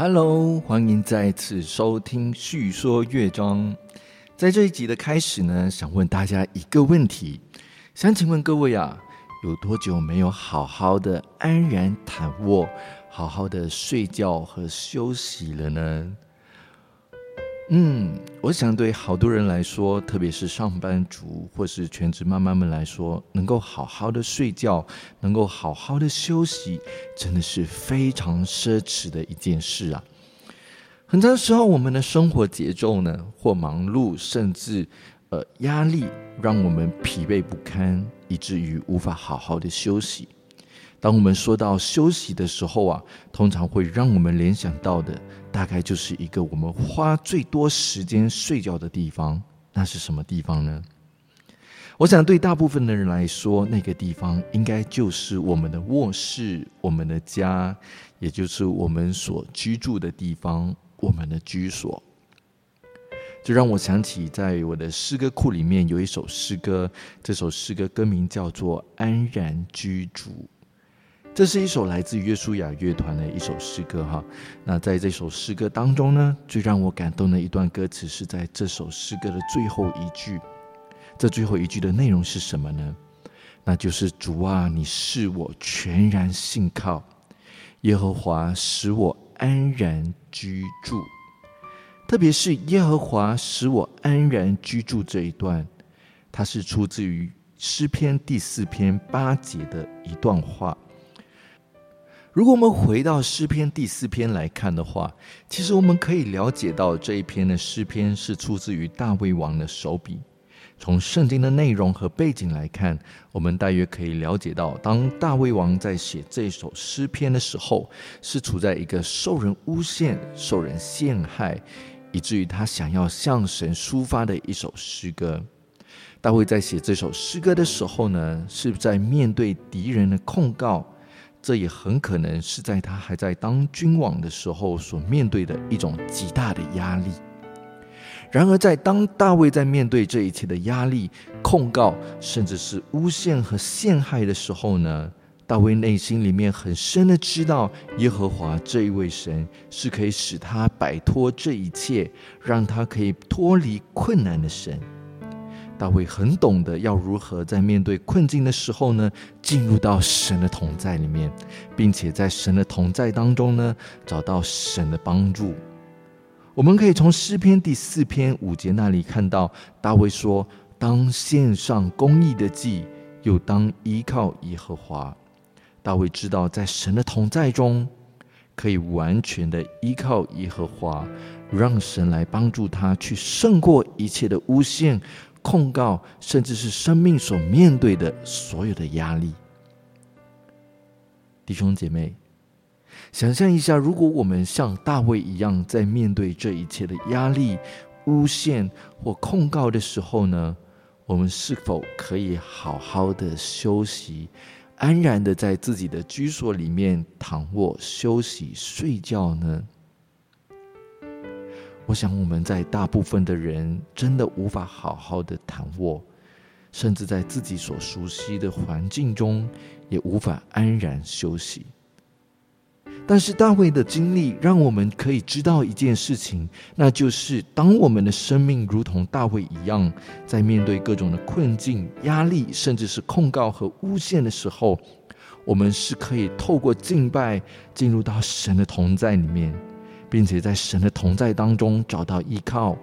Hello，欢迎再次收听《叙说乐章》。在这一集的开始呢，想问大家一个问题：想请问各位啊，有多久没有好好的安然躺卧、好好的睡觉和休息了呢？嗯，我想对好多人来说，特别是上班族或是全职妈妈们来说，能够好好的睡觉，能够好好的休息，真的是非常奢侈的一件事啊。很长时候，我们的生活节奏呢，或忙碌，甚至呃压力，让我们疲惫不堪，以至于无法好好的休息。当我们说到休息的时候啊，通常会让我们联想到的，大概就是一个我们花最多时间睡觉的地方。那是什么地方呢？我想对大部分的人来说，那个地方应该就是我们的卧室，我们的家，也就是我们所居住的地方，我们的居所。这让我想起，在我的诗歌库里面有一首诗歌，这首诗歌歌名叫做《安然居住》。这是一首来自约书亚乐团的一首诗歌，哈。那在这首诗歌当中呢，最让我感动的一段歌词是在这首诗歌的最后一句。这最后一句的内容是什么呢？那就是主啊，你是我全然信靠，耶和华使我安然居住。特别是耶和华使我安然居住这一段，它是出自于诗篇第四篇八节的一段话。如果我们回到诗篇第四篇来看的话，其实我们可以了解到这一篇的诗篇是出自于大卫王的手笔。从圣经的内容和背景来看，我们大约可以了解到，当大卫王在写这首诗篇的时候，是处在一个受人诬陷、受人陷害，以至于他想要向神抒发的一首诗歌。大卫在写这首诗歌的时候呢，是在面对敌人的控告。这也很可能是在他还在当君王的时候所面对的一种极大的压力。然而，在当大卫在面对这一切的压力、控告，甚至是诬陷和陷害的时候呢？大卫内心里面很深的知道，耶和华这一位神是可以使他摆脱这一切，让他可以脱离困难的神。大卫很懂得要如何在面对困境的时候呢，进入到神的同在里面，并且在神的同在当中呢，找到神的帮助。我们可以从诗篇第四篇五节那里看到，大卫说：“当献上公义的祭，又当依靠耶和华。”大卫知道，在神的同在中，可以完全的依靠耶和华，让神来帮助他去胜过一切的诬陷。控告，甚至是生命所面对的所有的压力，弟兄姐妹，想象一下，如果我们像大卫一样，在面对这一切的压力、诬陷或控告的时候呢？我们是否可以好好的休息，安然的在自己的居所里面躺卧休息、睡觉呢？我想，我们在大部分的人真的无法好好的躺卧，甚至在自己所熟悉的环境中也无法安然休息。但是大卫的经历让我们可以知道一件事情，那就是当我们的生命如同大卫一样，在面对各种的困境、压力，甚至是控告和诬陷的时候，我们是可以透过敬拜进入到神的同在里面。并且在神的同在当中找到依靠，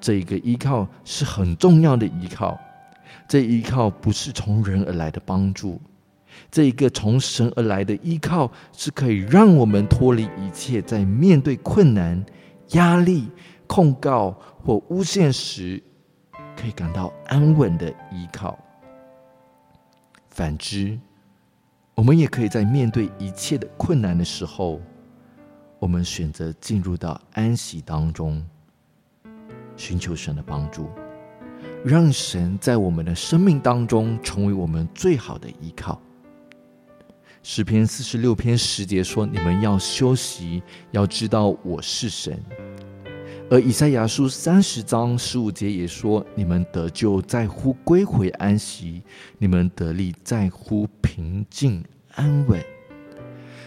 这一个依靠是很重要的依靠。这依靠不是从人而来的帮助，这一个从神而来的依靠是可以让我们脱离一切，在面对困难、压力、控告或诬陷时，可以感到安稳的依靠。反之，我们也可以在面对一切的困难的时候。我们选择进入到安息当中，寻求神的帮助，让神在我们的生命当中成为我们最好的依靠。诗篇四十六篇十节说：“你们要休息，要知道我是神。”而以赛亚书三十章十五节也说：“你们得救在乎归回安息，你们得力在乎平静安稳。”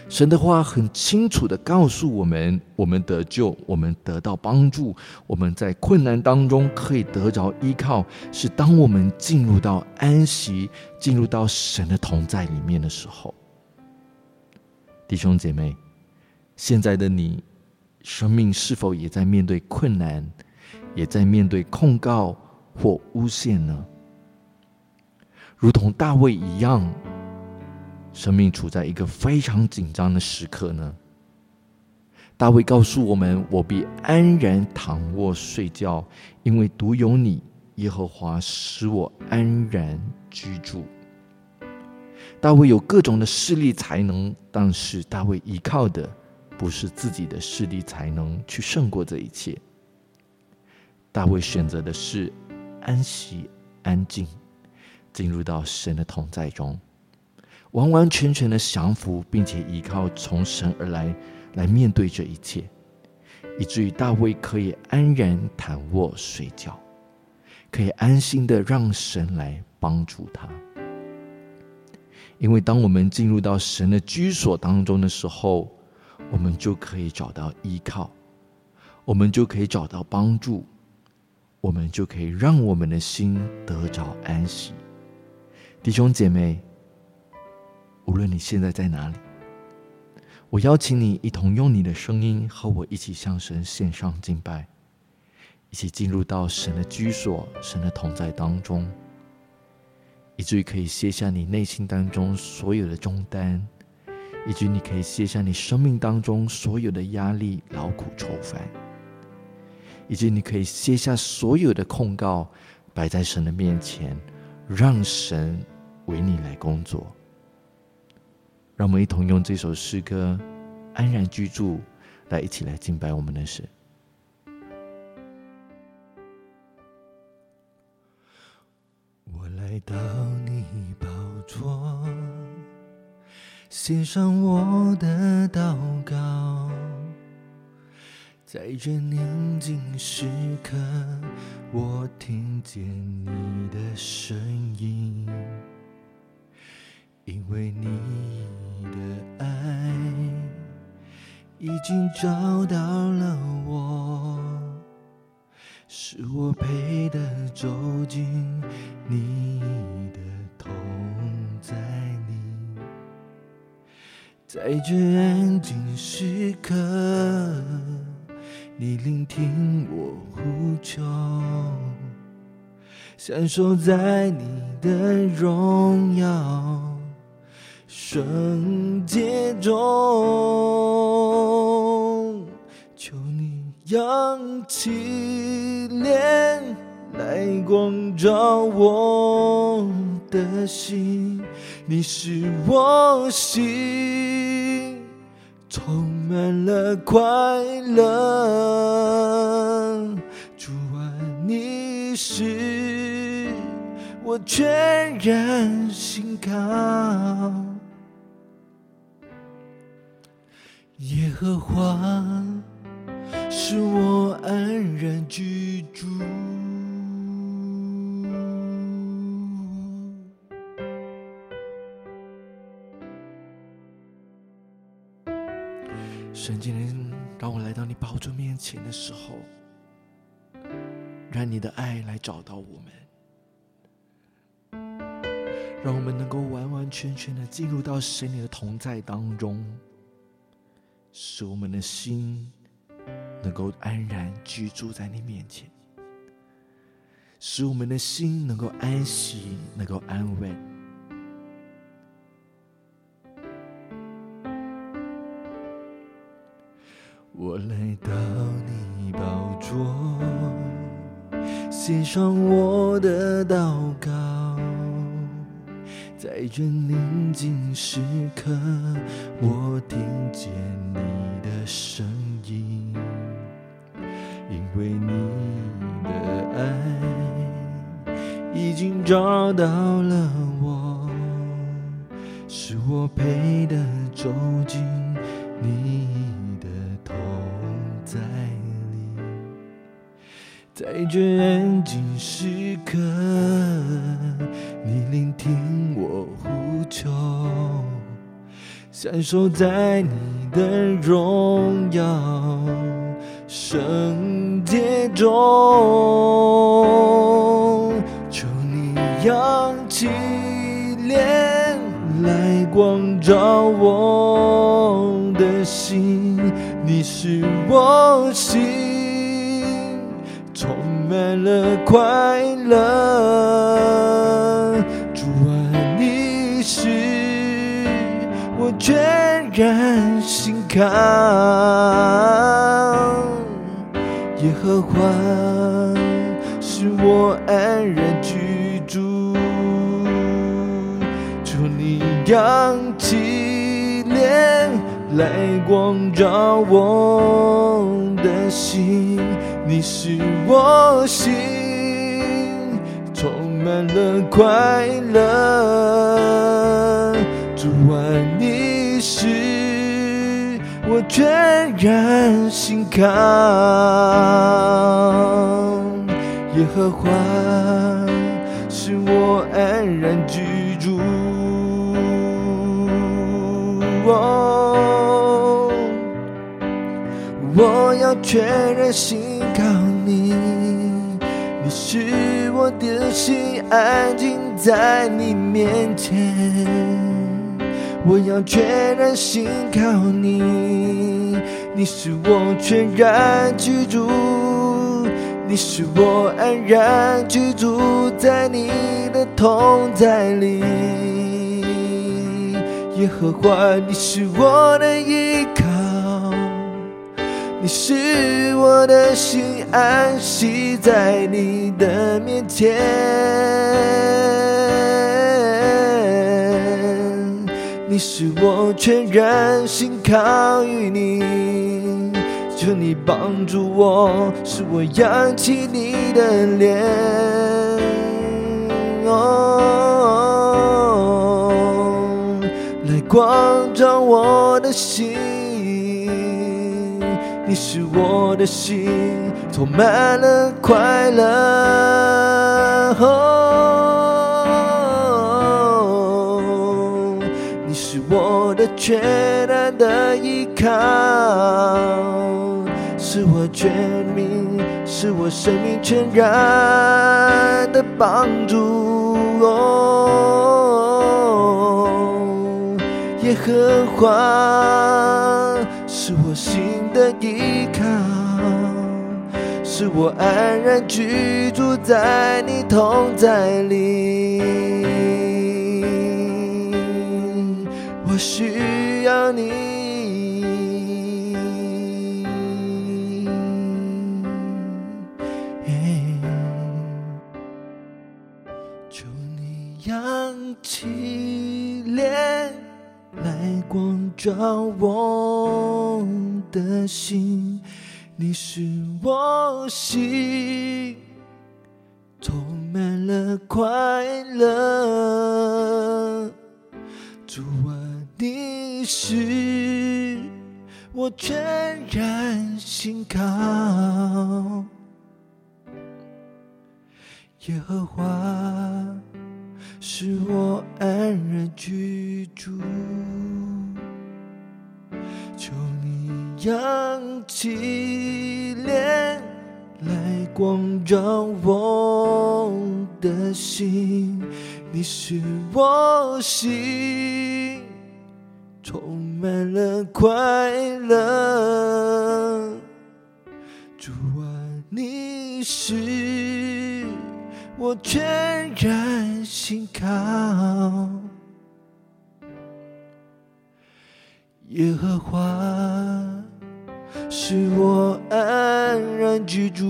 神的话很清楚的告诉我们：我们得救，我们得到帮助，我们在困难当中可以得着依靠，是当我们进入到安息、进入到神的同在里面的时候。弟兄姐妹，现在的你，生命是否也在面对困难，也在面对控告或诬陷呢？如同大卫一样。生命处在一个非常紧张的时刻呢。大卫告诉我们：“我必安然躺卧睡觉，因为独有你，耶和华使我安然居住。”大卫有各种的势力才能，但是大卫依靠的不是自己的势力才能去胜过这一切。大卫选择的是安息、安静，进入到神的同在中。完完全全的降服，并且依靠从神而来，来面对这一切，以至于大卫可以安然躺卧睡觉，可以安心的让神来帮助他。因为当我们进入到神的居所当中的时候，我们就可以找到依靠，我们就可以找到帮助，我们就可以让我们的心得着安息。弟兄姐妹。无论你现在在哪里，我邀请你一同用你的声音和我一起向神献上敬拜，一起进入到神的居所、神的同在当中，以至于可以卸下你内心当中所有的重担，以及你可以卸下你生命当中所有的压力、劳苦愁烦，以及你可以卸下所有的控告，摆在神的面前，让神为你来工作。让我们一同用这首诗歌《安然居住》来一起来敬拜我们的神。我来到你宝座，献上我的祷告，在这宁静时刻，我听见你的声音。因为你的爱已经找到了我，是我配得走进你的痛在你，在这安静时刻，你聆听我呼求，享受在你的荣耀。圣洁中，求你扬起脸来光照我的心，你是我心充满了快乐。主啊，你是我全然心靠。和花使我安然居住。神今天让我来到你宝座面前的时候，让你的爱来找到我们，让我们能够完完全全的进入到神你的同在当中。使我们的心能够安然居住在你面前，使我们的心能够安息，能够安稳。我来到你宝座，献上我的祷告。在这宁静时刻，我听见你的声音，因为你的爱已经找到了我，是我配得走进你在这安静时刻。你聆听我呼求，享受在你的荣耀圣洁中，求你扬起脸来光照我的心，你是我心满了快乐，主啊，你是我全然心靠，耶和华是我安然居住，求你扬起脸来光照我的心，你是我心充满了快乐，主啊，你是我全然心靠，耶和华是我安然居住。我要全然信靠你，你是我的心安静在你面前。我要全然信靠你，你是我全然居住，你是我安然居住在你的同在里。耶和华，你是我的依靠。你是我的心安息在你的面前，你是我全然心靠于你，求你帮助我，使我扬起你的脸。哦，来光照我的心。你是我的心，充满了快乐。哦，你是我的全然的依靠，是我全命，是我生命全然的帮助。哦，耶和华。的依靠，是我安然居住在你同在里。我需要你，求你扬起脸。来光照我的心，你是我心充满了快乐。主啊，你是我全然心靠，耶和华。是我安然居住，扬起脸来光照我的心，你是我心充满了快乐，主啊，你是。我全然心靠，耶和华是我安然居住，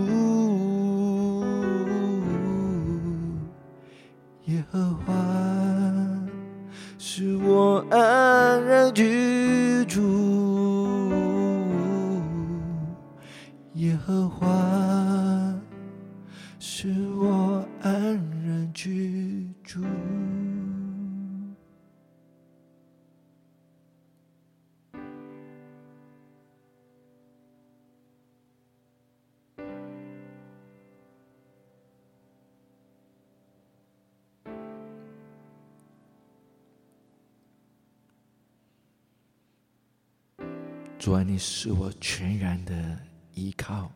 耶和华是我安然居住，主啊，你是我全然的依靠。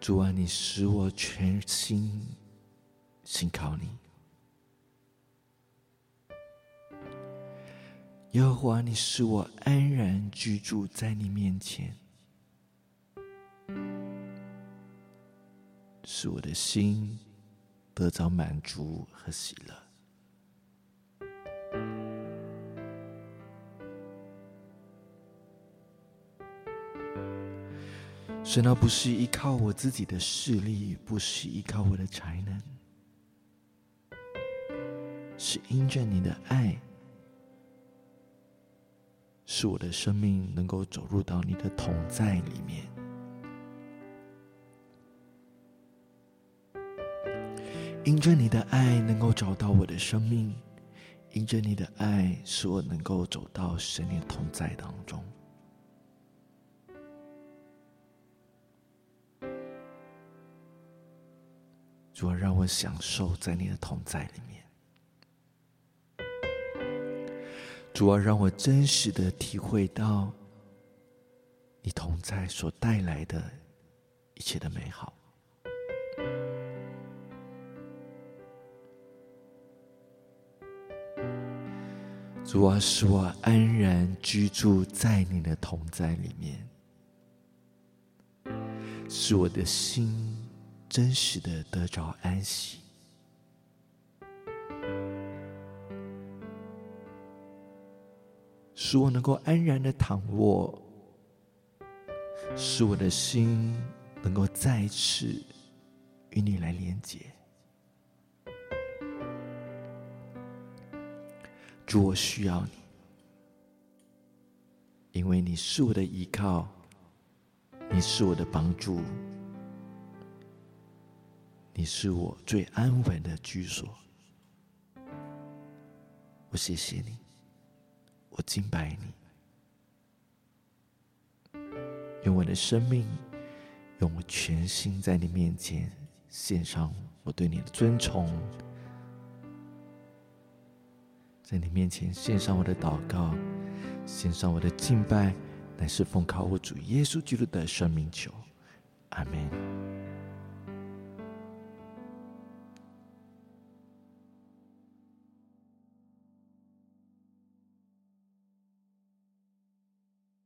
主啊，你使我全心信靠你。耶和华，你使我安然居住在你面前，使我的心得着满足和喜乐。神啊，不是依靠我自己的势力，不是依靠我的才能，是因着你的爱，使我的生命能够走入到你的同在里面。因着你的爱，能够找到我的生命；因着你的爱，使我能够走到神的同在当中。主啊，让我享受在你的同在里面。主啊，让我真实的体会到你同在所带来的一切的美好。主啊，使我安然居住在你的同在里面，使我的心。真实的得着安息，使我能够安然的躺卧，使我的心能够再次与你来连接。主，我需要你，因为你是我的依靠，你是我的帮助。你是我最安稳的居所，我谢谢你，我敬拜你，用我的生命，用我全心在你面前献上我对你的尊崇，在你面前献上我的祷告，献上我的敬拜，乃是奉靠我主耶稣基督的生命求，阿门。